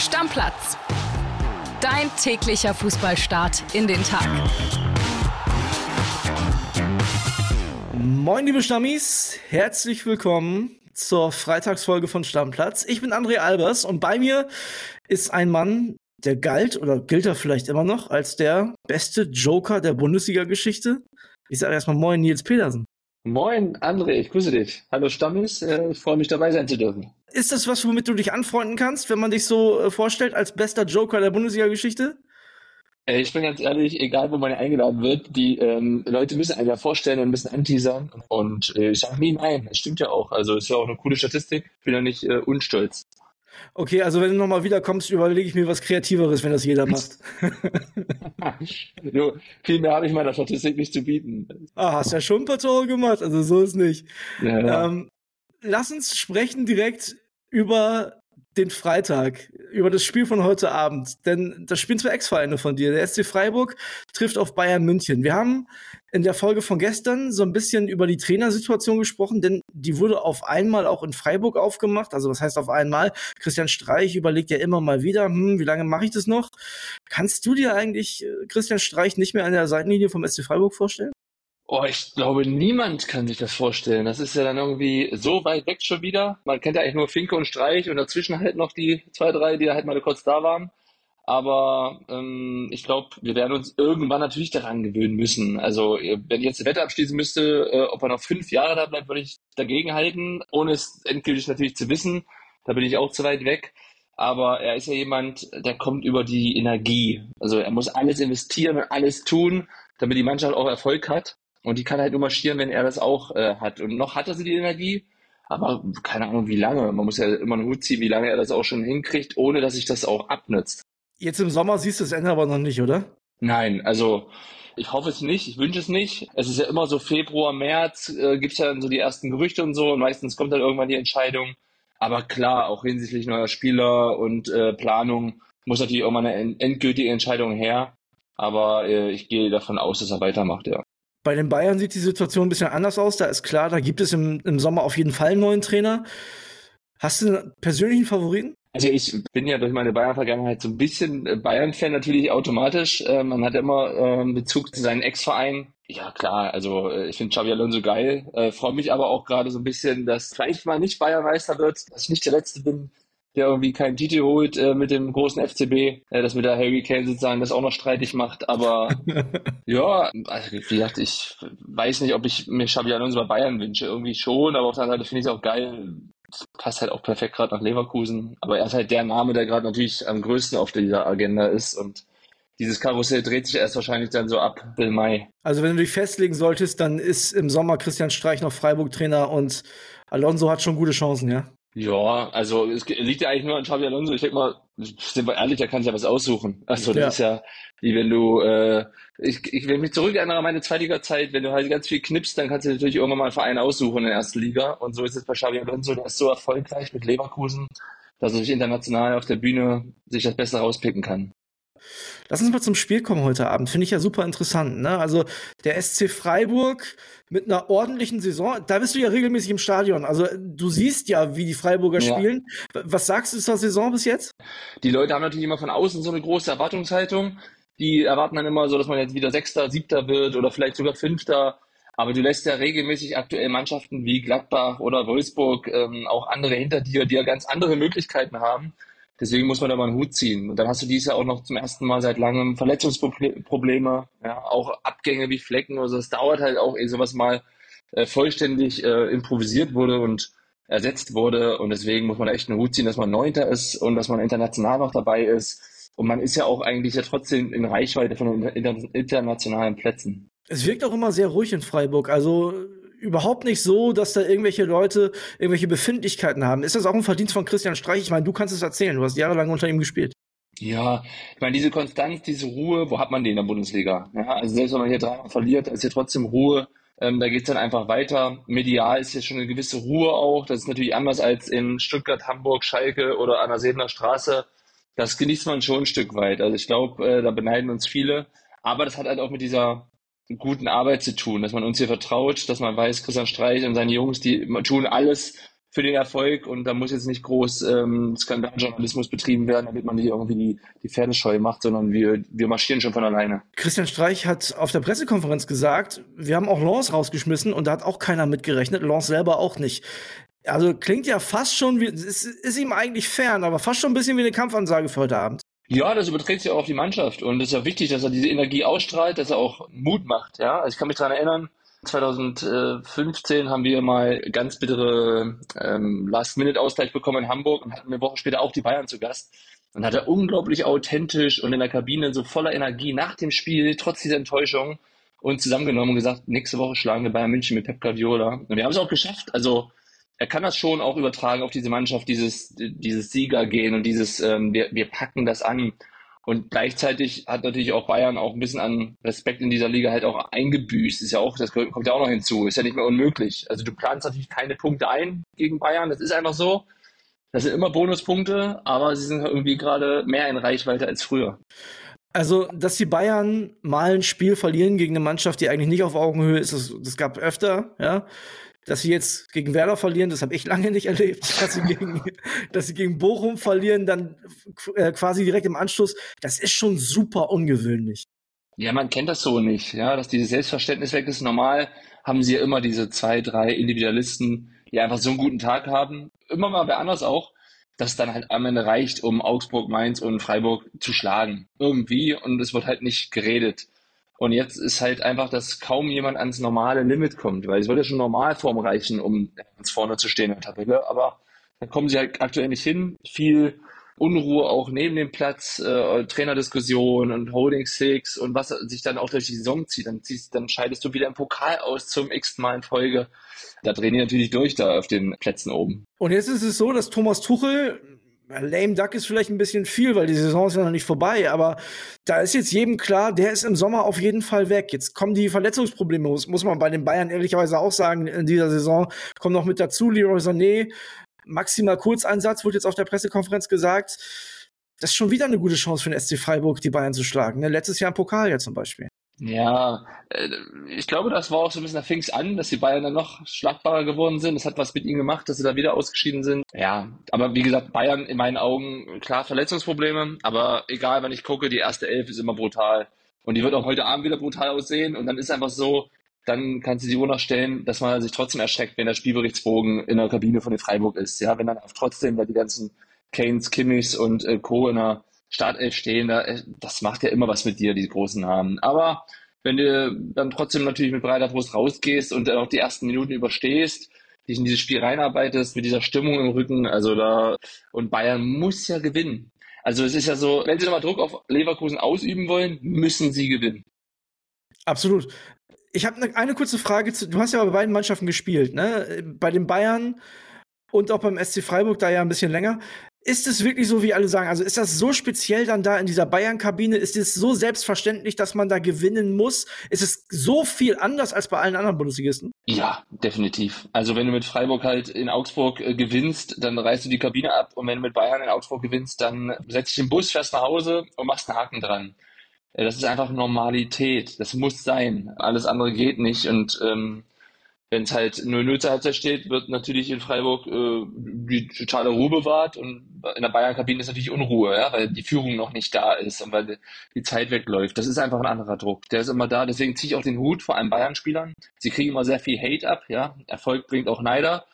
Stammplatz. Dein täglicher Fußballstart in den Tag. Moin, liebe Stammis, herzlich willkommen zur Freitagsfolge von Stammplatz. Ich bin André Albers und bei mir ist ein Mann, der galt oder gilt er vielleicht immer noch als der beste Joker der Bundesliga-Geschichte. Ich sage erstmal Moin, Nils Petersen. Moin, André, ich grüße dich. Hallo Stammis, äh, ich freue mich dabei sein zu dürfen. Ist das was, womit du dich anfreunden kannst, wenn man dich so äh, vorstellt als bester Joker der Bundesliga-Geschichte? Äh, ich bin ganz ehrlich, egal wo man eingeladen wird, die ähm, Leute müssen einen ja vorstellen und müssen anteasern. Und äh, ich sage nie nein, das stimmt ja auch. Also ist ja auch eine coole Statistik, bin ja nicht äh, unstolz. Okay, also wenn du nochmal wiederkommst, überlege ich mir was Kreativeres, wenn das jeder macht. jo, viel mehr habe ich meiner Statistik nicht zu bieten. Ah, hast ja schon ein paar Tore gemacht, also so ist nicht. Ja, ja. Ähm, lass uns sprechen direkt über den Freitag, über das Spiel von heute Abend. Denn das spielen zwei Ex-Vereine von dir. Der SC Freiburg trifft auf Bayern München. Wir haben in der Folge von gestern so ein bisschen über die Trainersituation gesprochen, denn die wurde auf einmal auch in Freiburg aufgemacht. Also was heißt auf einmal? Christian Streich überlegt ja immer mal wieder, hm, wie lange mache ich das noch? Kannst du dir eigentlich äh, Christian Streich nicht mehr an der Seitenlinie vom SC Freiburg vorstellen? Oh, ich glaube, niemand kann sich das vorstellen. Das ist ja dann irgendwie so weit weg schon wieder. Man kennt ja eigentlich nur Finke und Streich und dazwischen halt noch die zwei, drei, die halt mal kurz da waren. Aber ähm, ich glaube, wir werden uns irgendwann natürlich daran gewöhnen müssen. Also wenn ich jetzt die Wette abschließen müsste, äh, ob er noch fünf Jahre da bleibt, würde ich dagegen halten, ohne es endgültig natürlich zu wissen. Da bin ich auch zu weit weg. Aber er ist ja jemand, der kommt über die Energie. Also er muss alles investieren und alles tun, damit die Mannschaft auch Erfolg hat. Und die kann halt nur marschieren, wenn er das auch äh, hat. Und noch hat er sie die Energie, aber keine Ahnung, wie lange. Man muss ja immer einen Hut ziehen, wie lange er das auch schon hinkriegt, ohne dass sich das auch abnützt. Jetzt im Sommer siehst du das Ende aber noch nicht, oder? Nein, also ich hoffe es nicht, ich wünsche es nicht. Es ist ja immer so Februar, März, äh, gibt es ja dann so die ersten Gerüchte und so und meistens kommt dann irgendwann die Entscheidung. Aber klar, auch hinsichtlich neuer Spieler und äh, Planung muss natürlich auch mal eine endgültige Entscheidung her. Aber äh, ich gehe davon aus, dass er weitermacht, ja. Bei den Bayern sieht die Situation ein bisschen anders aus. Da ist klar, da gibt es im, im Sommer auf jeden Fall einen neuen Trainer. Hast du einen persönlichen Favoriten? Also ich bin ja durch meine Bayern-Vergangenheit so ein bisschen äh, Bayern-Fan natürlich automatisch. Äh, man hat immer äh, Bezug zu seinen Ex-Verein. Ja klar, also äh, ich finde Xabi Alonso geil. Freue mich aber auch gerade so ein bisschen, dass vielleicht mal nicht Bayern-Meister wird, dass ich nicht der Letzte bin, der irgendwie keinen Titel holt äh, mit dem großen FCB, äh, dass mit der Harry Kane sozusagen das auch noch streitig macht. Aber ja, also wie gesagt, ich weiß nicht, ob ich mir Xabi Alonso bei Bayern wünsche. Irgendwie schon, aber auf der anderen Seite finde ich es auch geil. Passt halt auch perfekt gerade nach Leverkusen. Aber er ist halt der Name, der gerade natürlich am größten auf dieser Agenda ist und dieses Karussell dreht sich erst wahrscheinlich dann so ab Bill Mai. Also wenn du dich festlegen solltest, dann ist im Sommer Christian Streich noch Freiburg-Trainer und Alonso hat schon gute Chancen, ja? Ja, also es liegt ja eigentlich nur an Xabi Alonso. Ich denke mal, sind wir ehrlich, der kann sich ja was aussuchen. Also das ja. ist ja, wie wenn du, äh, ich, ich wenn mich zurück erinnere an meine Zweitliga-Zeit, wenn du halt ganz viel knippst, dann kannst du natürlich irgendwann mal einen Verein aussuchen in der ersten Liga. Und so ist es bei Xabi Alonso, der ist so erfolgreich mit Leverkusen, dass er sich international auf der Bühne sich das Beste rauspicken kann. Lass uns mal zum Spiel kommen heute Abend. Finde ich ja super interessant. Ne? Also der SC Freiburg mit einer ordentlichen Saison. Da bist du ja regelmäßig im Stadion. Also du siehst ja, wie die Freiburger ja. spielen. Was sagst du zur Saison bis jetzt? Die Leute haben natürlich immer von außen so eine große Erwartungshaltung. Die erwarten dann immer so, dass man jetzt wieder Sechster, Siebter wird oder vielleicht sogar Fünfter. Aber du lässt ja regelmäßig aktuell Mannschaften wie Gladbach oder Wolfsburg, ähm, auch andere hinter dir, die ja ganz andere Möglichkeiten haben. Deswegen muss man da mal einen Hut ziehen. Und dann hast du dieses Jahr auch noch zum ersten Mal seit langem Verletzungsprobleme, ja, auch Abgänge wie Flecken oder so. Es dauert halt auch, ehe sowas mal äh, vollständig äh, improvisiert wurde und ersetzt wurde. Und deswegen muss man echt einen Hut ziehen, dass man Neunter ist und dass man international noch dabei ist. Und man ist ja auch eigentlich ja trotzdem in Reichweite von den internationalen Plätzen. Es wirkt auch immer sehr ruhig in Freiburg. Also überhaupt nicht so, dass da irgendwelche Leute irgendwelche Befindlichkeiten haben. Ist das auch ein Verdienst von Christian Streich? Ich meine, du kannst es erzählen. Du hast jahrelang unter ihm gespielt. Ja, ich meine, diese Konstanz, diese Ruhe, wo hat man die in der Bundesliga? Ja, also selbst wenn man hier dreimal verliert, ist hier trotzdem Ruhe. Ähm, da geht's dann einfach weiter. Medial ist hier schon eine gewisse Ruhe auch. Das ist natürlich anders als in Stuttgart, Hamburg, Schalke oder an der Sebener Straße. Das genießt man schon ein Stück weit. Also ich glaube, äh, da beneiden uns viele. Aber das hat halt auch mit dieser guten Arbeit zu tun, dass man uns hier vertraut, dass man weiß, Christian Streich und seine Jungs, die tun alles, für den Erfolg und da muss jetzt nicht groß ähm, Skandaljournalismus betrieben werden, damit man nicht irgendwie die, die Pferdescheu macht, sondern wir, wir marschieren schon von alleine. Christian Streich hat auf der Pressekonferenz gesagt, wir haben auch Lance rausgeschmissen und da hat auch keiner mitgerechnet, Lance selber auch nicht. Also klingt ja fast schon wie, ist, ist ihm eigentlich fern, aber fast schon ein bisschen wie eine Kampfansage für heute Abend. Ja, das überträgt sich auch auf die Mannschaft und es ist ja wichtig, dass er diese Energie ausstrahlt, dass er auch Mut macht. Ja, also ich kann mich daran erinnern, 2015 haben wir mal ganz bittere ähm, Last-Minute-Ausgleich bekommen in Hamburg und hatten eine Woche später auch die Bayern zu Gast. Und hat er unglaublich authentisch und in der Kabine so voller Energie nach dem Spiel, trotz dieser Enttäuschung, uns zusammengenommen und gesagt, nächste Woche schlagen wir Bayern München mit Pep Guardiola. Und wir haben es auch geschafft. Also er kann das schon auch übertragen auf diese Mannschaft, dieses, dieses Siegergehen und dieses, ähm, wir, wir packen das an. Und gleichzeitig hat natürlich auch Bayern auch ein bisschen an Respekt in dieser Liga halt auch eingebüßt. Ist ja auch, das kommt ja auch noch hinzu. Ist ja nicht mehr unmöglich. Also du planst natürlich keine Punkte ein gegen Bayern. Das ist einfach so. Das sind immer Bonuspunkte, aber sie sind irgendwie gerade mehr in Reichweite als früher. Also, dass die Bayern mal ein Spiel verlieren gegen eine Mannschaft, die eigentlich nicht auf Augenhöhe ist, das, das gab öfter, ja. Dass sie jetzt gegen Werder verlieren, das habe ich lange nicht erlebt. Dass sie, gegen, dass sie gegen Bochum verlieren, dann äh, quasi direkt im Anschluss, das ist schon super ungewöhnlich. Ja, man kennt das so nicht, ja, dass dieses Selbstverständnis weg ist. Normal haben sie ja immer diese zwei, drei Individualisten, die einfach so einen guten Tag haben. Immer mal wer anders auch, dass es dann halt am Ende reicht, um Augsburg, Mainz und Freiburg zu schlagen. Irgendwie. Und es wird halt nicht geredet. Und jetzt ist halt einfach, dass kaum jemand ans normale Limit kommt, weil es würde ja schon Normalform reichen, um ganz vorne zu stehen in der Tabelle. Aber da kommen sie halt aktuell nicht hin. Viel Unruhe auch neben dem Platz, äh, Trainerdiskussion und Holding Six und was sich dann auch durch die Saison zieht. Dann, ziehst, dann scheidest du wieder im Pokal aus zum x Mal in Folge. Da drehen die natürlich durch da auf den Plätzen oben. Und jetzt ist es so, dass Thomas Tuchel Lame Duck ist vielleicht ein bisschen viel, weil die Saison ist ja noch nicht vorbei, aber da ist jetzt jedem klar, der ist im Sommer auf jeden Fall weg. Jetzt kommen die Verletzungsprobleme, muss, muss man bei den Bayern ehrlicherweise auch sagen, in dieser Saison kommen noch mit dazu, Leroy Sané, maximal Kurzeinsatz, wurde jetzt auf der Pressekonferenz gesagt. Das ist schon wieder eine gute Chance für den SC Freiburg, die Bayern zu schlagen. Ne? Letztes Jahr im Pokal ja zum Beispiel. Ja, äh, ich glaube, das war auch so ein bisschen, da fing es an, dass die Bayern dann noch schlagbarer geworden sind. Das hat was mit ihnen gemacht, dass sie da wieder ausgeschieden sind. Ja, aber wie gesagt, Bayern in meinen Augen, klar Verletzungsprobleme, aber egal, wenn ich gucke, die erste Elf ist immer brutal. Und die wird auch heute Abend wieder brutal aussehen. Und dann ist einfach so, dann kannst du die Uhr noch stellen, dass man sich trotzdem erschreckt, wenn der Spielberichtsbogen in der Kabine von den Freiburg ist. Ja, wenn dann auch trotzdem da die ganzen Kanes, Kimmichs und äh, Co. in der Startelf stehen, da, äh, das macht ja immer was mit dir, die großen Namen. Aber wenn du dann trotzdem natürlich mit breiter Brust rausgehst und dann auch die ersten Minuten überstehst, dich in dieses Spiel reinarbeitest mit dieser Stimmung im Rücken, also da, und Bayern muss ja gewinnen. Also es ist ja so, wenn sie nochmal Druck auf Leverkusen ausüben wollen, müssen sie gewinnen. Absolut. Ich habe eine, eine kurze Frage zu, du hast ja bei beiden Mannschaften gespielt, ne? Bei den Bayern und auch beim SC Freiburg da ja ein bisschen länger. Ist es wirklich so, wie alle sagen? Also ist das so speziell dann da in dieser Bayern-Kabine? Ist es so selbstverständlich, dass man da gewinnen muss? Ist es so viel anders als bei allen anderen Bundesligisten? Ja, definitiv. Also wenn du mit Freiburg halt in Augsburg äh, gewinnst, dann reißt du die Kabine ab und wenn du mit Bayern in Augsburg gewinnst, dann setzt dich im Bus, fährst nach Hause und machst einen Haken dran. Äh, das ist einfach Normalität. Das muss sein. Alles andere geht nicht und ähm, wenn es halt 0-0 zur Halbzeit steht, wird natürlich in Freiburg äh, die totale Ruhe bewahrt und in der Bayern-Kabine ist natürlich Unruhe, ja, weil die Führung noch nicht da ist und weil die Zeit wegläuft. Das ist einfach ein anderer Druck. Der ist immer da. Deswegen ziehe ich auch den Hut vor allem Bayern-Spielern. Sie kriegen immer sehr viel Hate ab, ja. Erfolg bringt auch Neider.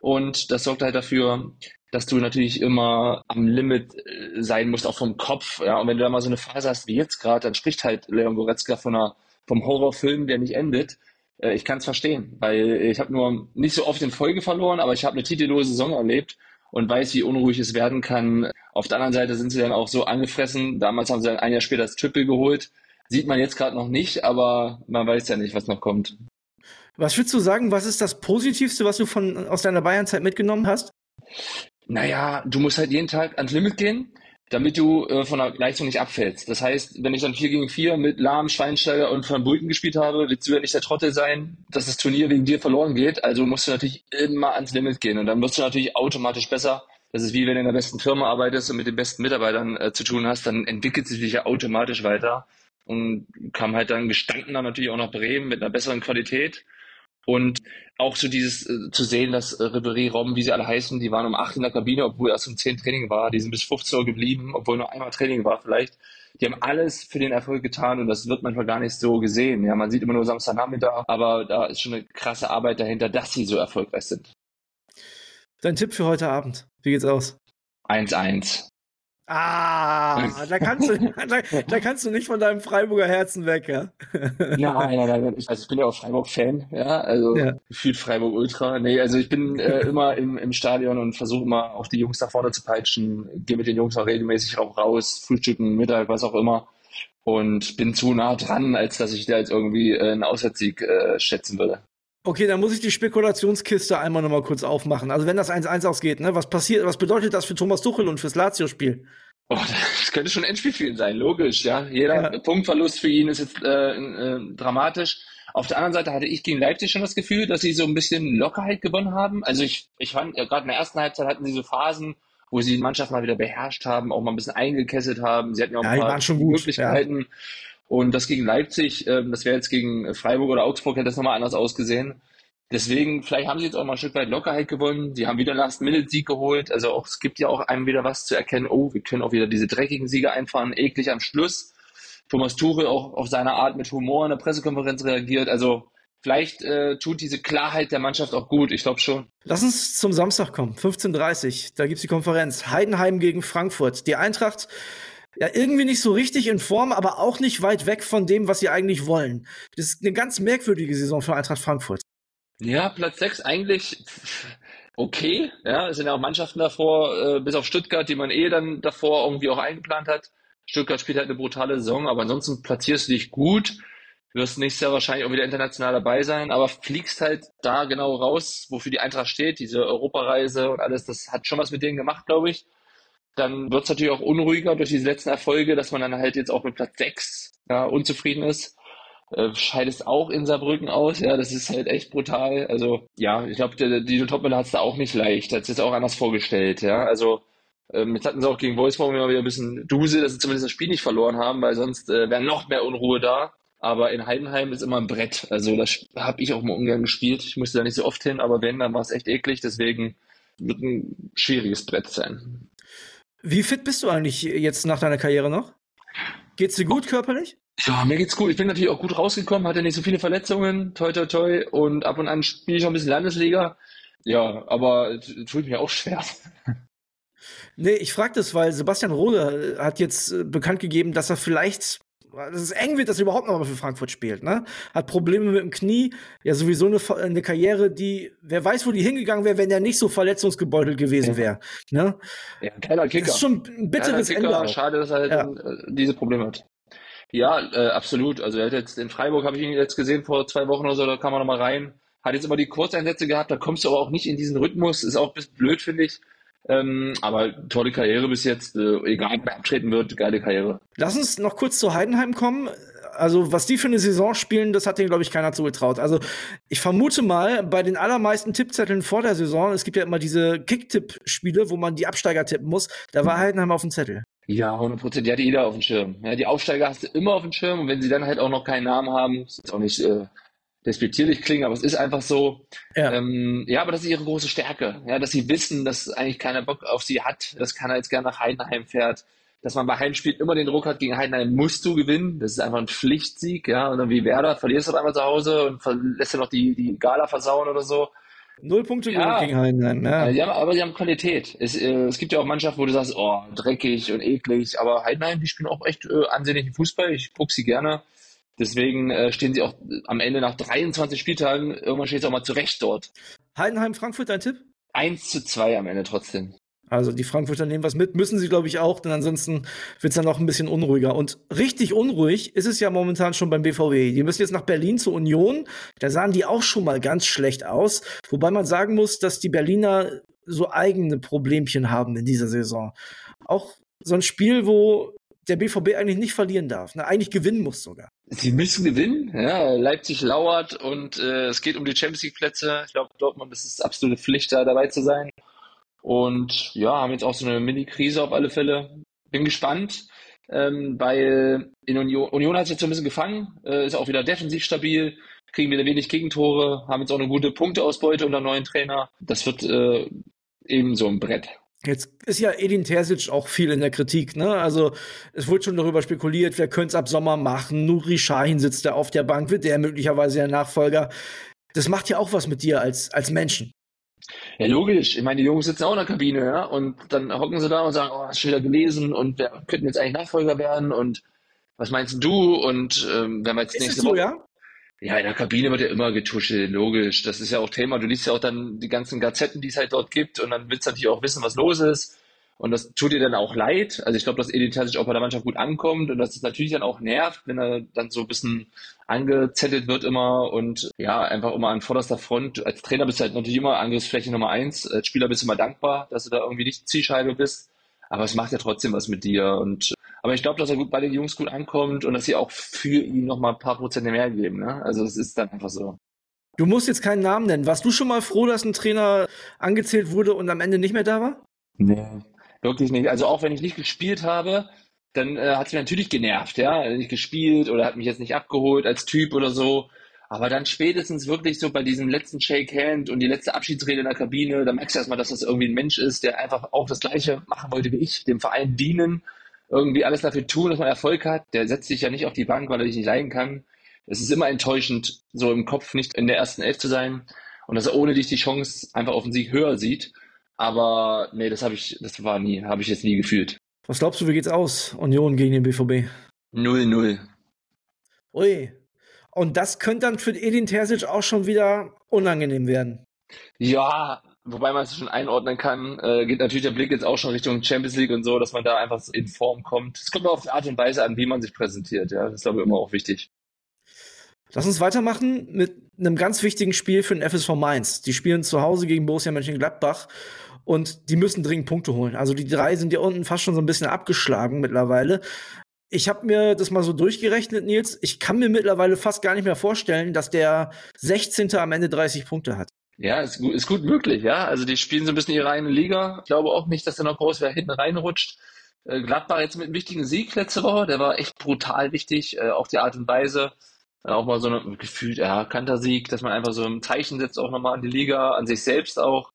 Und das sorgt halt dafür, dass du natürlich immer am Limit äh, sein musst, auch vom Kopf. Ja? Und wenn du da mal so eine Phase hast wie jetzt gerade, dann spricht halt Leon Goretzka von einer, vom Horrorfilm, der nicht endet. Äh, ich kann es verstehen, weil ich habe nur nicht so oft in Folge verloren, aber ich habe eine titellose Saison erlebt und weiß, wie unruhig es werden kann. Auf der anderen Seite sind sie dann auch so angefressen. Damals haben sie dann ein Jahr später das Triple geholt. Sieht man jetzt gerade noch nicht, aber man weiß ja nicht, was noch kommt. Was würdest du sagen, was ist das Positivste, was du von, aus deiner Bayernzeit mitgenommen hast? Naja, du musst halt jeden Tag ans Limit gehen damit du äh, von der Leistung nicht abfällst. Das heißt, wenn ich dann 4 gegen 4 mit Lahm, Schweinsteiger und Van Bulten gespielt habe, willst du ja nicht der Trottel sein, dass das Turnier wegen dir verloren geht. Also musst du natürlich immer ans Limit gehen und dann wirst du natürlich automatisch besser. Das ist wie wenn du in der besten Firma arbeitest und mit den besten Mitarbeitern äh, zu tun hast, dann entwickelt sich dich ja automatisch weiter und kam halt dann gestanden dann natürlich auch nach Bremen mit einer besseren Qualität Und auch so dieses äh, zu sehen, dass äh, Ribéry, Robben, wie sie alle heißen, die waren um acht in der Kabine, obwohl erst um zehn Training war. Die sind bis 15 Uhr geblieben, obwohl nur einmal Training war vielleicht. Die haben alles für den Erfolg getan und das wird manchmal gar nicht so gesehen. Ja, man sieht immer nur Samstagnachmittag, aber da ist schon eine krasse Arbeit dahinter, dass sie so erfolgreich sind. Dein Tipp für heute Abend, wie geht's aus? 1-1. Ah, da kannst, du, da, da, kannst du nicht von deinem Freiburger Herzen weg, ja? Nein, nein, nein. Also ich bin ja auch Freiburg-Fan, ja. Also ja. gefühlt Freiburg Ultra. Nee, also ich bin äh, immer im, im Stadion und versuche immer auch die Jungs nach vorne zu peitschen. Gehe mit den Jungs auch regelmäßig auch raus, frühstücken, Mittag, was auch immer. Und bin zu nah dran, als dass ich da jetzt irgendwie äh, einen Auswärtssieg äh, schätzen würde. Okay, dann muss ich die Spekulationskiste einmal nochmal kurz aufmachen. Also wenn das 1-1 ausgeht, ne, was passiert, was bedeutet das für Thomas Tuchel und fürs Lazio-Spiel? Oh, das könnte schon Endspiel für ihn sein, logisch, ja. Jeder ja. Punktverlust für ihn ist jetzt äh, äh, dramatisch. Auf der anderen Seite hatte ich gegen Leipzig schon das Gefühl, dass sie so ein bisschen Lockerheit gewonnen haben. Also ich, ich fand, ja, gerade in der ersten Halbzeit hatten sie so Phasen, wo sie die Mannschaft mal wieder beherrscht haben, auch mal ein bisschen eingekesselt haben. Sie hatten ja auch ja, ein paar Möglichkeiten. Ja. Und das gegen Leipzig, äh, das wäre jetzt gegen Freiburg oder Augsburg, hätte das nochmal anders ausgesehen. Deswegen, vielleicht haben sie jetzt auch mal ein Stück weit Lockerheit gewonnen. Sie haben wieder Last-Minute-Sieg geholt. Also auch, es gibt ja auch einem wieder was zu erkennen. Oh, wir können auch wieder diese dreckigen Siege einfahren. Eklig am Schluss. Thomas Tuchel auch auf seine Art mit Humor in der Pressekonferenz reagiert. Also vielleicht äh, tut diese Klarheit der Mannschaft auch gut. Ich glaube schon. Lass uns zum Samstag kommen. 15.30 Da gibt's die Konferenz. Heidenheim gegen Frankfurt. Die Eintracht ja, irgendwie nicht so richtig in Form, aber auch nicht weit weg von dem, was sie eigentlich wollen. Das ist eine ganz merkwürdige Saison für Eintracht Frankfurt. Ja, Platz 6 eigentlich okay. Ja, es sind ja auch Mannschaften davor, äh, bis auf Stuttgart, die man eh dann davor irgendwie auch eingeplant hat. Stuttgart spielt halt eine brutale Saison, aber ansonsten platzierst du dich gut. Wirst nächstes Jahr wahrscheinlich auch wieder international dabei sein, aber fliegst halt da genau raus, wofür die Eintracht steht, diese Europareise und alles, das hat schon was mit denen gemacht, glaube ich dann wird es natürlich auch unruhiger durch diese letzten Erfolge, dass man dann halt jetzt auch mit Platz 6 ja, unzufrieden ist. Äh, scheidest auch in Saarbrücken aus, ja, das ist halt echt brutal. Also, ja, ich glaube, die, die Topmüller hat es da auch nicht leicht, hat es jetzt auch anders vorgestellt, ja. Also, ähm, jetzt hatten sie auch gegen Wolfsburg immer wieder ein bisschen Duse, dass sie zumindest das Spiel nicht verloren haben, weil sonst äh, wäre noch mehr Unruhe da. Aber in Heidenheim ist immer ein Brett. Also, das habe ich auch mal ungern gespielt. Ich musste da nicht so oft hin, aber wenn, dann war es echt eklig. Deswegen wird ein schwieriges Brett sein. Wie fit bist du eigentlich jetzt nach deiner Karriere noch? Geht's dir gut körperlich? Ja, mir geht's gut. Ich bin natürlich auch gut rausgekommen, hatte nicht so viele Verletzungen, toi toi toi, und ab und an spiele ich auch ein bisschen Landesliga. Ja, aber tut mir auch schwer. Nee, ich frage das, weil Sebastian Rohde hat jetzt äh, bekannt gegeben, dass er vielleicht es eng wird, dass er überhaupt noch mal für Frankfurt spielt. Ne? Hat Probleme mit dem Knie. Ja, sowieso eine, eine Karriere, die, wer weiß, wo die hingegangen wäre, wenn er nicht so verletzungsgebeutelt gewesen wäre. Ne? Ja, keiner Kicker. Das ist schon ein bitteres Kicker. Ende. Auch. Schade, dass er halt ja. Äh, diese Probleme hat. Ja, äh, absolut. Also er hat jetzt in Freiburg, habe ich ihn jetzt gesehen vor zwei Wochen oder so, da kam er nochmal rein. Hat jetzt immer die Kurzeinsätze gehabt, da kommst du aber auch nicht in diesen Rhythmus. Ist auch ein bisschen blöd, finde ich. Ähm, aber tolle Karriere bis jetzt, äh, egal wer abtreten wird, geile Karriere. Lass uns noch kurz zu Heidenheim kommen. Also, was die für eine Saison spielen, das hat denen, glaube ich, keiner zugetraut. Also, ich vermute mal, bei den allermeisten Tippzetteln vor der Saison, es gibt ja immer diese Kick-Tipp-Spiele, wo man die Absteiger tippen muss, da war Heidenheim auf dem Zettel. Ja, 100 Prozent. Die hat jeder auf dem Schirm. Ja, die Aufsteiger hast du immer auf dem Schirm und wenn sie dann halt auch noch keinen Namen haben, ist auch nicht äh, despektierlich klingen, aber es ist einfach so. Ja. Ähm, ja, aber das ist ihre große Stärke. Ja, dass sie wissen, dass eigentlich keiner Bock auf sie hat, dass keiner jetzt gerne nach Heidenheim fährt, dass man bei Heimspielen immer den Druck hat, gegen Heidenheim musst du gewinnen. Das ist einfach ein Pflichtsieg, ja. Und dann wie Werder verlierst du einmal zu Hause und lässt du noch die, die Gala versauen oder so. Null Punkte ja. gegen Heidenheim, ja. ja. Aber sie haben Qualität. Es, äh, es gibt ja auch Mannschaften, wo du sagst, oh, dreckig und eklig, aber Heidenheim, die spielen auch echt äh, ansehnlichen Fußball. Ich gucke sie gerne. Deswegen äh, stehen sie auch am Ende nach 23 Spieltagen, irgendwann steht es auch mal zurecht dort. Heidenheim, Frankfurt, dein Tipp? 1 zu 2 am Ende trotzdem. Also die Frankfurter nehmen was mit, müssen sie, glaube ich, auch, denn ansonsten wird es dann noch ein bisschen unruhiger. Und richtig unruhig ist es ja momentan schon beim BVW. Die müssen jetzt nach Berlin zur Union. Da sahen die auch schon mal ganz schlecht aus. Wobei man sagen muss, dass die Berliner so eigene Problemchen haben in dieser Saison. Auch so ein Spiel, wo der BVB eigentlich nicht verlieren darf, ne? eigentlich gewinnen muss sogar. Sie müssen gewinnen, ja. Leipzig lauert und äh, es geht um die Champions League Plätze. Ich glaube, Dortmund ist es absolute Pflicht, da dabei zu sein. Und ja, haben jetzt auch so eine Mini-Krise auf alle Fälle. Bin gespannt. ähm, weil in Union, Union hat sich jetzt so ein bisschen gefangen, äh, ist auch wieder defensiv stabil, kriegen wieder wenig Gegentore, haben jetzt auch eine gute Punkteausbeute unter neuen Trainer. Das wird äh, eben so ein Brett. Jetzt ist ja Edin Terzic auch viel in der Kritik, ne? Also es wurde schon darüber spekuliert, wer könnte es ab Sommer machen. Nuri Sahin sitzt da auf der Bank, wird der möglicherweise der Nachfolger. Das macht ja auch was mit dir als, als Menschen. Ja, logisch. Ich meine, die Jungs sitzen auch in der Kabine, ja, und dann hocken sie da und sagen, oh, hast du wieder gelesen und wer könnten jetzt eigentlich Nachfolger werden und was meinst du? Und ähm, wenn wir jetzt Ist nächste so, Woche. ja? Ja, in der Kabine wird ja immer getuschelt, logisch. Das ist ja auch Thema. Du liest ja auch dann die ganzen Gazetten, die es halt dort gibt und dann willst du natürlich auch wissen, was los ist. Und das tut dir dann auch leid. Also ich glaube, dass Edin Terzic auch bei der Mannschaft gut ankommt und dass es natürlich dann auch nervt, wenn er dann so ein bisschen angezettelt wird immer und ja, einfach immer an vorderster Front. Als Trainer bist du halt natürlich immer Angriffsfläche Nummer eins. Als Spieler bist du immer dankbar, dass du da irgendwie nicht Zielscheibe bist. Aber es macht ja trotzdem was mit dir. Und aber ich glaube, dass er gut bei den Jungs gut ankommt und dass sie auch für ihn noch mal ein paar Prozent mehr geben. Ne? Also es ist dann einfach so. Du musst jetzt keinen Namen nennen. Warst du schon mal froh, dass ein Trainer angezählt wurde und am Ende nicht mehr da war? Nee, wirklich nicht. Also auch wenn ich nicht gespielt habe, dann äh, hat es mir natürlich genervt, ja, nicht gespielt oder hat mich jetzt nicht abgeholt als Typ oder so. Aber dann spätestens wirklich so bei diesem letzten Shake Hand und die letzte Abschiedsrede in der Kabine, da merkst du erstmal, dass das irgendwie ein Mensch ist, der einfach auch das Gleiche machen wollte wie ich, dem Verein dienen, irgendwie alles dafür tun, dass man Erfolg hat. Der setzt sich ja nicht auf die Bank, weil er dich nicht leiden kann. Es ist immer enttäuschend, so im Kopf nicht in der ersten Elf zu sein und dass er ohne dich die Chance einfach auf den Sieg höher sieht. Aber nee, das habe ich, das war nie, habe ich jetzt nie gefühlt. Was glaubst du, wie geht's aus? Union gegen den BVB. 0-0. Ui. Und das könnte dann für Edin Terzic auch schon wieder unangenehm werden. Ja, wobei man es schon einordnen kann, äh, geht natürlich der Blick jetzt auch schon Richtung Champions League und so, dass man da einfach in Form kommt. Es kommt auch auf die Art und Weise an, wie man sich präsentiert. Ja, das ist glaube ich immer auch wichtig. Lass uns weitermachen mit einem ganz wichtigen Spiel für den FSV Mainz. Die spielen zu Hause gegen Borussia Mönchengladbach und die müssen dringend Punkte holen. Also die drei sind ja unten fast schon so ein bisschen abgeschlagen mittlerweile. Ich habe mir das mal so durchgerechnet, Nils. Ich kann mir mittlerweile fast gar nicht mehr vorstellen, dass der 16. am Ende 30 Punkte hat. Ja, ist gut, ist gut möglich, ja. Also die spielen so ein bisschen ihre eigene Liga. Ich glaube auch nicht, dass da noch groß wer hinten reinrutscht. Äh, Gladbach jetzt mit einem wichtigen Sieg letzte Woche, der war echt brutal wichtig, äh, auch die Art und Weise. Auch mal so ein gefühlt, ja, Kantersieg, dass man einfach so ein Zeichen setzt, auch nochmal an die Liga, an sich selbst auch.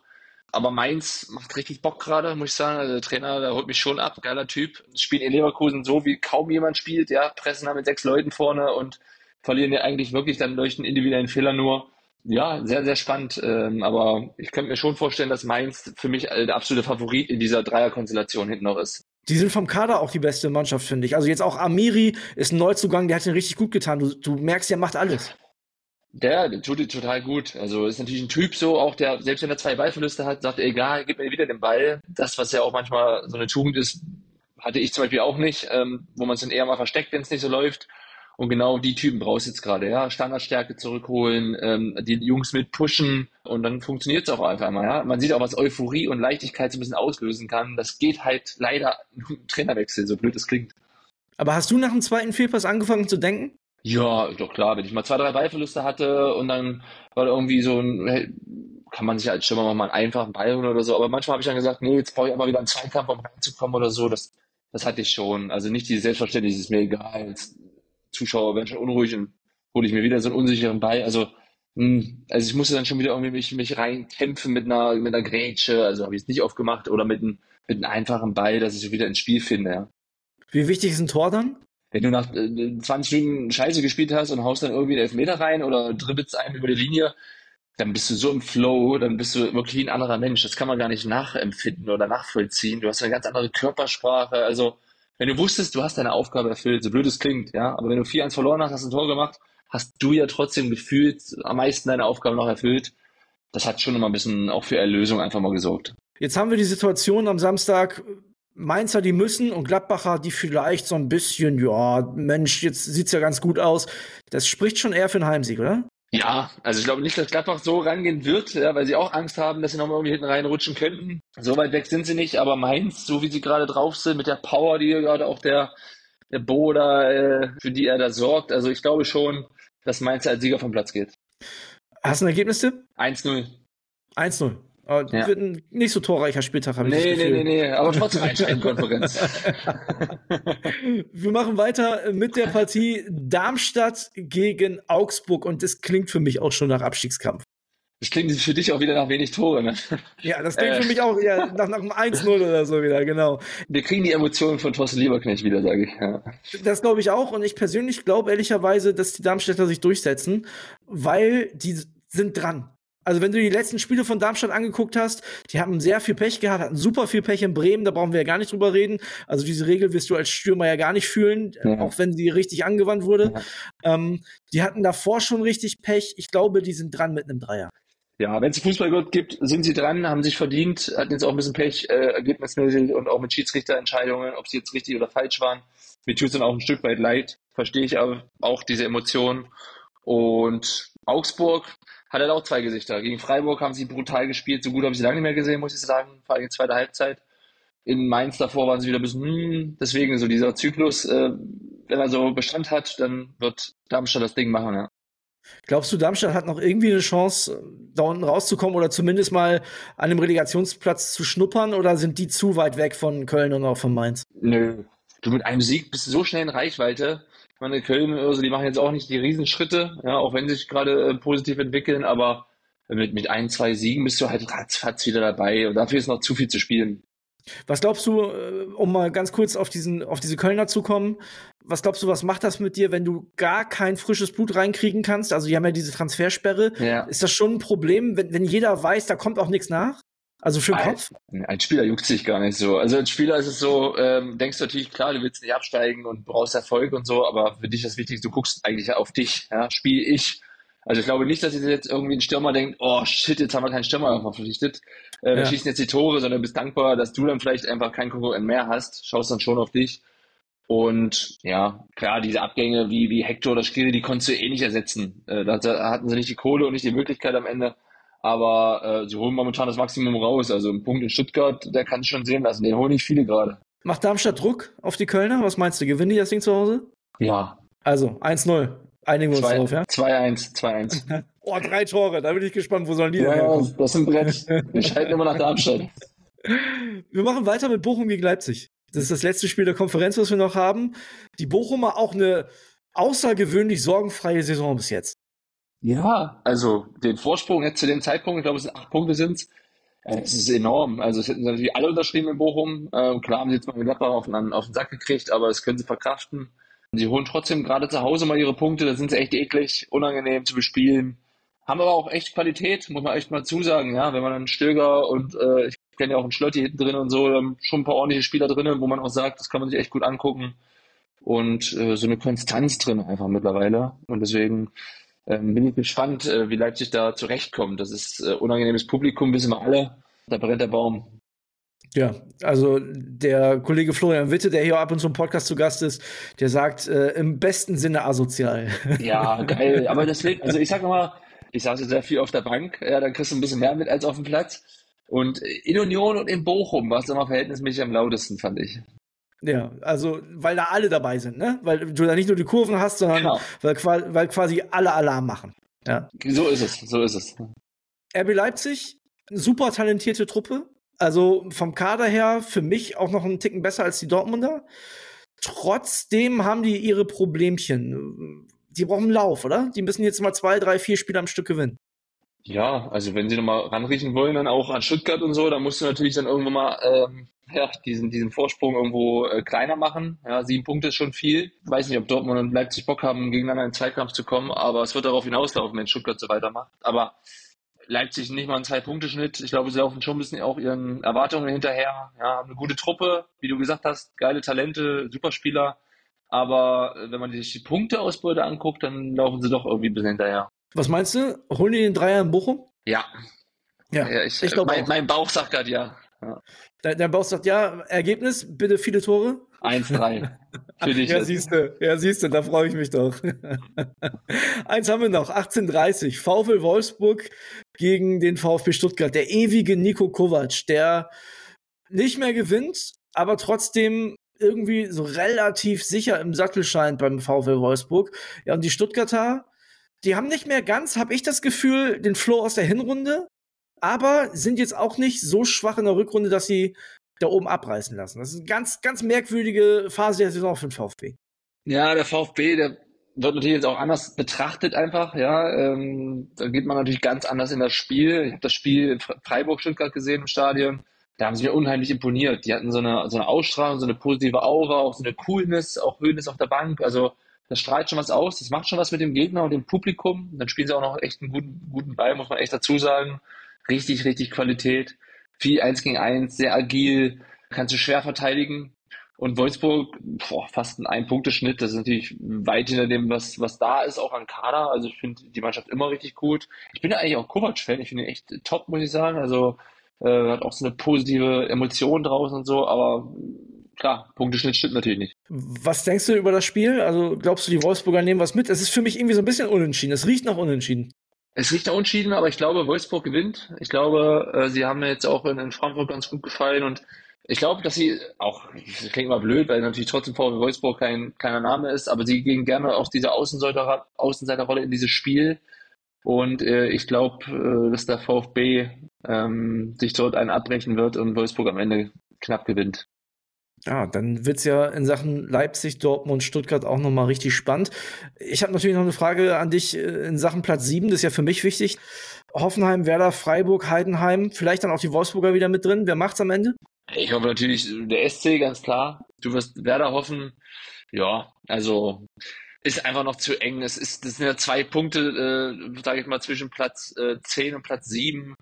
Aber Mainz macht richtig Bock gerade, muss ich sagen. Also der Trainer, der holt mich schon ab, geiler Typ. Spielen in Leverkusen so, wie kaum jemand spielt, ja, pressen da mit sechs Leuten vorne und verlieren ja eigentlich wirklich dann durch einen individuellen Fehler nur. Ja, sehr, sehr spannend. Ähm, aber ich könnte mir schon vorstellen, dass Mainz für mich der absolute Favorit in dieser Dreierkonstellation hinten noch ist. Die sind vom Kader auch die beste Mannschaft, finde ich. Also jetzt auch Amiri ist ein Neuzugang, der hat den richtig gut getan. Du, du merkst, der macht alles. Der, der tut total gut. Also ist natürlich ein Typ so, auch der, selbst wenn er zwei Ballverluste hat, sagt, egal, gib mir wieder den Ball. Das, was ja auch manchmal so eine Tugend ist, hatte ich zum Beispiel auch nicht, ähm, wo man es dann eher mal versteckt, wenn es nicht so läuft. Und genau die Typen brauchst du jetzt gerade, ja. Standardstärke zurückholen, ähm, die Jungs mit pushen und dann funktioniert es auch einfach mal, ja. Man sieht auch, was Euphorie und Leichtigkeit so ein bisschen auslösen kann. Das geht halt leider im Trainerwechsel, so blöd es klingt. Aber hast du nach dem zweiten Fehlpass angefangen zu denken? Ja, doch klar, wenn ich mal zwei, drei Ballverluste hatte und dann war da irgendwie so ein, hey, kann man sich als Stürmer mal einen einfachen Ball holen oder so, aber manchmal habe ich dann gesagt, nee, jetzt brauche ich aber wieder einen Zweikampf, um reinzukommen oder so, das, das hatte ich schon. Also nicht dieses Selbstverständnis, ist mir egal, jetzt Zuschauer werden schon unruhig und hole ich mir wieder so einen unsicheren Ball, also hm, also ich musste dann schon wieder irgendwie mich, mich reinkämpfen mit einer, mit einer Grätsche, also habe ich es nicht oft gemacht, oder mit einem, mit einem einfachen Ball, dass ich wieder ins Spiel finde, ja. Wie wichtig ist ein Tor dann? Wenn du nach äh, 20 Minuten Scheiße gespielt hast und haust dann irgendwie einen Elfmeter rein oder dribbelst einen über die Linie, dann bist du so im Flow, dann bist du wirklich ein anderer Mensch. Das kann man gar nicht nachempfinden oder nachvollziehen. Du hast eine ganz andere Körpersprache. Also, wenn du wusstest, du hast deine Aufgabe erfüllt, so blöd es klingt, ja, aber wenn du 4-1 verloren hast, hast ein Tor gemacht, hast du ja trotzdem gefühlt am meisten deine Aufgabe noch erfüllt. Das hat schon immer ein bisschen auch für Erlösung einfach mal gesorgt. Jetzt haben wir die Situation am Samstag, Mainzer, die müssen und Gladbacher, die vielleicht so ein bisschen, ja, Mensch, jetzt sieht's ja ganz gut aus. Das spricht schon eher für einen Heimsieg, oder? Ja, also ich glaube nicht, dass Gladbach so rangehen wird, ja, weil sie auch Angst haben, dass sie nochmal irgendwie hinten reinrutschen könnten. So weit weg sind sie nicht, aber Mainz, so wie sie gerade drauf sind, mit der Power, die gerade auch der, der Bo da, äh, für die er da sorgt, also ich glaube schon, dass Mainz als Sieger vom Platz geht. Hast du ein Ergebnis, Tipp? 1-0. 1-0. Aber ja. wird ein nicht so torreicher Spieltag, habe ich nee, nee, nee, nee, aber trotzdem Einschränkkonferenz. Wir machen weiter mit der Partie Darmstadt gegen Augsburg und das klingt für mich auch schon nach Abstiegskampf. Das klingt für dich auch wieder nach wenig Tore, ne? Ja, das klingt äh. für mich auch ja, nach, nach einem 1-0 oder so wieder, genau. Wir kriegen die Emotionen von Thorsten Lieberknecht wieder, sage ich. Ja. Das glaube ich auch und ich persönlich glaube ehrlicherweise, dass die Darmstädter sich durchsetzen, weil die sind dran. Also wenn du die letzten Spiele von Darmstadt angeguckt hast, die haben sehr viel Pech gehabt, hatten super viel Pech in Bremen, da brauchen wir ja gar nicht drüber reden. Also diese Regel wirst du als Stürmer ja gar nicht fühlen, ja. auch wenn sie richtig angewandt wurde. Ja. Ähm, die hatten davor schon richtig Pech. Ich glaube, die sind dran mit einem Dreier. Ja, wenn es Fußballgott gibt, sind sie dran, haben sich verdient, hatten jetzt auch ein bisschen Pech, äh, ergebnismäßig und auch mit Schiedsrichterentscheidungen, ob sie jetzt richtig oder falsch waren. Mir tut es dann auch ein Stück weit leid, verstehe ich aber auch diese Emotionen. Und Augsburg, hat er auch zwei Gesichter. Gegen Freiburg haben sie brutal gespielt. So gut habe ich sie lange nicht mehr gesehen, muss ich sagen. Vor allem in zweiter Halbzeit. In Mainz davor waren sie wieder ein bisschen, hm, deswegen so dieser Zyklus, äh, wenn er so Bestand hat, dann wird Darmstadt das Ding machen, ja. Glaubst du, Darmstadt hat noch irgendwie eine Chance, da unten rauszukommen oder zumindest mal an einem Relegationsplatz zu schnuppern oder sind die zu weit weg von Köln und auch von Mainz? Nö. Du mit einem Sieg bist du so schnell in Reichweite. Ich meine, Köln, also die machen jetzt auch nicht die Riesenschritte, ja, auch wenn sie sich gerade äh, positiv entwickeln, aber mit, mit ein, zwei Siegen bist du halt ratzfatz wieder dabei und dafür ist noch zu viel zu spielen. Was glaubst du, äh, um mal ganz kurz auf diesen, auf diese Kölner zu kommen, was glaubst du, was macht das mit dir, wenn du gar kein frisches Blut reinkriegen kannst? Also, die haben ja diese Transfersperre. Ja. Ist das schon ein Problem, wenn, wenn jeder weiß, da kommt auch nichts nach? Also für den Kopf? Ein Spieler juckt sich gar nicht so. Also als Spieler ist es so, ähm, denkst du natürlich, klar, du willst nicht absteigen und brauchst Erfolg und so, aber für dich ist das Wichtigste, du guckst eigentlich auf dich, ja, spiel ich. Also ich glaube nicht, dass jetzt irgendwie ein Stürmer denkt, oh shit, jetzt haben wir keinen Stürmer verpflichtet. Äh, wir ja. schießen jetzt die Tore, sondern bist dankbar, dass du dann vielleicht einfach keinen Konkurrent mehr hast, schaust dann schon auf dich. Und ja, klar, diese Abgänge wie, wie Hector oder Skrill, die konntest du eh nicht ersetzen. Äh, da hatten sie nicht die Kohle und nicht die Möglichkeit am Ende aber äh, sie holen momentan das Maximum raus. Also ein Punkt in Stuttgart, der kann es schon sehen lassen. Den holen nicht viele gerade. Macht Darmstadt Druck auf die Kölner? Was meinst du? Gewinnen die das Ding zu Hause? Ja. Also 1-0. Einigen wir uns drauf, ja? 2-1, 2-1. oh, drei Tore. Da bin ich gespannt, wo sollen die ja, denn herkommen? Das ist ein Brett. Wir schalten immer nach Darmstadt. Wir machen weiter mit Bochum gegen Leipzig. Das ist das letzte Spiel der Konferenz, was wir noch haben. Die Bochumer auch eine außergewöhnlich sorgenfreie Saison bis jetzt. Ja, also den Vorsprung jetzt zu dem Zeitpunkt, ich glaube, es sind acht Punkte sind äh, es ist enorm. Also es hätten natürlich alle unterschrieben in Bochum. Äh, klar haben sie jetzt mal mit Gladbach auf den, auf den Sack gekriegt, aber das können sie verkraften. Sie holen trotzdem gerade zu Hause mal ihre Punkte, da sind sie echt eklig, unangenehm zu bespielen. Haben aber auch echt Qualität, muss man echt mal zusagen, ja. Wenn man dann Stöger und äh, ich kenne ja auch einen Schlötti hinten drin und so, schon ein paar ordentliche Spieler drin, wo man auch sagt, das kann man sich echt gut angucken. Und äh, so eine Konstanz drin einfach mittlerweile. Und deswegen ähm, bin ich gespannt, äh, wie Leipzig da zurechtkommt. Das ist äh, unangenehmes Publikum, wissen wir alle. Da brennt der Baum. Ja, also der Kollege Florian Witte, der hier ab und zu im Podcast zu Gast ist, der sagt äh, im besten Sinne asozial. Ja, geil. Aber das wird, also ich sag mal, ich saß sehr viel auf der Bank, ja, dann kriegst du ein bisschen mehr mit als auf dem Platz. Und in Union und in Bochum war es immer verhältnismäßig am lautesten, fand ich. Ja, also, weil da alle dabei sind, ne? Weil du da nicht nur die Kurven hast, sondern genau. weil, weil quasi alle Alarm machen. Ja. So ist es, so ist es. RB Leipzig, super talentierte Truppe. Also vom Kader her für mich auch noch einen Ticken besser als die Dortmunder. Trotzdem haben die ihre Problemchen. Die brauchen Lauf, oder? Die müssen jetzt mal zwei, drei, vier Spiele am Stück gewinnen. Ja, also wenn sie nochmal ranriechen wollen, dann auch an Stuttgart und so, dann musst du natürlich dann irgendwann mal ähm, ja, diesen, diesen Vorsprung irgendwo äh, kleiner machen. Ja, sieben Punkte ist schon viel. Ich weiß nicht, ob Dortmund und Leipzig Bock haben, gegeneinander in den Zweikampf zu kommen, aber es wird darauf hinauslaufen, wenn Stuttgart so weitermacht. Aber Leipzig nicht mal einen Zwei-Punkte-Schnitt. Ich glaube, sie laufen schon ein bisschen auch ihren Erwartungen hinterher. Ja, eine gute Truppe, wie du gesagt hast, geile Talente, Superspieler. Aber äh, wenn man sich die Punkteausbeute anguckt, dann laufen sie doch irgendwie ein bisschen hinterher. Was meinst du? Holen die den Dreier in Bochum? Ja. Ja, ja ich, ich glaube mein, mein Bauch sagt gerade ja. ja. Dein, dein Bauch sagt ja, Ergebnis, bitte viele Tore. 1-3. Für dich. ja, siehst du, ja, siehst du, da freue ich mich doch. Eins haben wir noch, 18:30. VfL Wolfsburg gegen den VfB Stuttgart. Der ewige Nico Kovac, der nicht mehr gewinnt, aber trotzdem irgendwie so relativ sicher im Sattel scheint beim VfL Wolfsburg. Ja, und die Stuttgarter, die haben nicht mehr ganz, habe ich das Gefühl, den Flow aus der Hinrunde. aber sind jetzt auch nicht so schwach in der Rückrunde, dass sie da oben abreißen lassen. Das ist eine ganz, ganz merkwürdige Phase der Saison für den VfB. Ja, der VfB, der wird natürlich jetzt auch anders betrachtet einfach, ja. Ähm, da geht man natürlich ganz anders in das Spiel. Ich habe das Spiel in Freiburg-Stuttgart gesehen im Stadion. Da haben sie mir unheimlich imponiert. Die hatten so eine, so eine Ausstrahlung, so eine positive Aura, auch so eine Coolness, auch Höhnes auf der Bank. Also das strahlt schon was aus, das macht schon was mit dem Gegner und dem Publikum. Dann spielen sie auch noch echt einen guten, guten Ball, muss man echt dazu sagen. Richtig, richtig Qualität. Viel eins gegen eins, sehr agil, kannst du schwer verteidigen. Und Wolfsburg, boah, fast ein Ein-Punkte-Schnitt. Das ist natürlich weit hinter dem, was, was da ist, auch an Kader. Also ich finde die Mannschaft immer richtig gut. Ich bin ja eigentlich auch Kovac-Fan. Ich finde ihn echt top, muss ich sagen. Also äh, hat auch so eine positive Emotion draußen und so. Aber klar, Punkteschnitt stimmt natürlich nicht. Was denkst du über das Spiel? Also glaubst du, die Wolfsburger nehmen was mit? Es ist für mich irgendwie so ein bisschen unentschieden. Es riecht nach unentschieden. Es riecht nach unentschieden, aber ich glaube, Wolfsburg gewinnt. Ich glaube, äh, sie haben mir jetzt auch in, in Frankfurt ganz gut gefallen und ich glaube, dass sie auch, das klingt immer blöd, weil natürlich trotzdem VW Wolfsburg kein kleiner Name ist, aber sie gehen gerne auch diese Außenseiter, Außenseiterrolle in dieses Spiel. Und äh, ich glaube, äh, dass der VfB ähm, sich dort einen abbrechen wird und Wolfsburg am Ende knapp gewinnt. Ja, dann wird's ja in Sachen Leipzig, Dortmund, Stuttgart auch nochmal richtig spannend. Ich habe natürlich noch eine Frage an dich äh, in Sachen Platz 7, das ist ja für mich wichtig. Hoffenheim, Werder, Freiburg, Heidenheim, vielleicht dann auch die Wolfsburger wieder mit drin. Wer macht's am Ende? Ich hoffe natürlich der SC, ganz klar. Du wirst Werder hoffen. Ja, also ist einfach noch zu eng. Es ist, das sind ja zwei Punkte, äh, sage ich mal, zwischen Platz äh, 10 und Platz 7.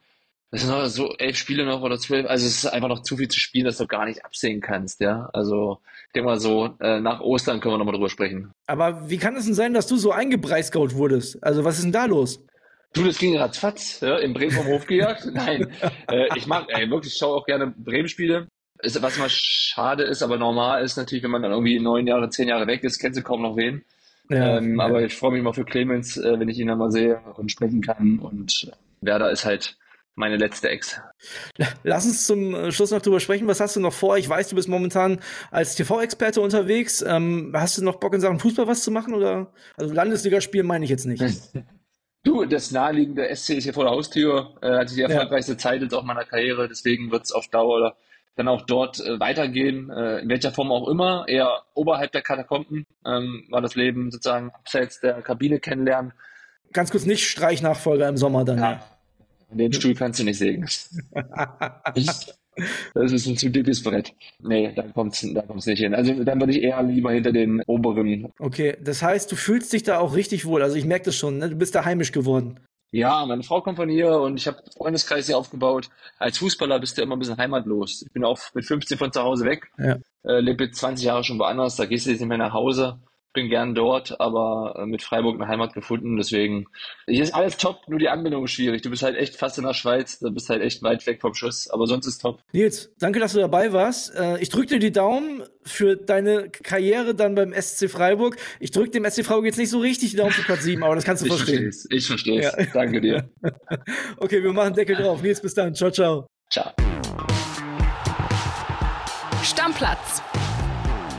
Das sind noch so elf Spiele noch oder zwölf. Also es ist einfach noch zu viel zu spielen, dass du gar nicht absehen kannst, ja. Also ich denke mal so, äh, nach Ostern können wir nochmal drüber sprechen. Aber wie kann es denn sein, dass du so eingebreisgaut wurdest? Also was ist denn da los? Du, das ging ratzfatz, ja, in Bremen vom Hof gejagt. Nein, äh, ich mag, ey, wirklich, ich schaue auch gerne Bremen-Spiele. Was mal schade ist, aber normal ist natürlich, wenn man dann irgendwie neun Jahre, zehn Jahre weg ist, kennst du kaum noch wen. Ja, ähm, ja. Aber ich freue mich mal für Clemens, äh, wenn ich ihn dann mal sehe und sprechen kann. Und Werder ist halt meine letzte Ex. Lass uns zum äh, Schluss noch drüber sprechen. Was hast du noch vor? Ich weiß, du bist momentan als TV-Experte unterwegs. Ähm, hast du noch Bock in Sachen Fußball was zu machen oder? Also Landesligaspiel meine ich jetzt nicht. Du, das naheliegende SC ist hier vor der Haustür, äh, hatte die erfolgreichste ja. Zeit jetzt auch meiner Karriere, deswegen wird es auf Dauer dann auch dort äh, weitergehen, äh, in welcher Form auch immer, eher oberhalb der Katakomben, ähm, war das Leben sozusagen abseits der Kabine kennenlernen. Ganz kurz nicht Streichnachfolger im Sommer dann. Ja, den Stuhl kannst du nicht sägen. Das ist ein zu dickes Brett. Nee, da kommt's, da kommt's nicht hin. Also dann würde ich eher lieber hinter den oberen. Okay, das heißt, du fühlst dich da auch richtig wohl. Also ich merke das schon, ne? du bist da heimisch geworden. Ja, meine Frau kommt von hier und ich habe Freundeskreis hier aufgebaut. Als Fußballer bist du immer ein bisschen heimatlos. Ich bin auch mit 15 von zu Hause weg. Ja. Äh, lebe jetzt 20 Jahre schon woanders, da gehst du jetzt nicht mehr nach Hause bin gern dort, aber äh, mit Freiburg eine Heimat gefunden. Deswegen, hier ist alles top, nur die Anbindung ist schwierig. Du bist halt echt fast in der Schweiz, du bist halt echt weit weg vom Schuss, aber sonst ist top. Nils, danke, dass du dabei warst. Äh, ich drücke dir die Daumen für deine Karriere dann beim SC Freiburg. Ich drücke dem SC Freiburg jetzt nicht so richtig die Daumen für Platz 7, aber das kannst du ich verstehen. Versteh's. Ich verstehe es. Ja. Danke dir. okay, wir machen Deckel drauf. Nils, bis dann. Ciao, ciao. Ciao. Stammplatz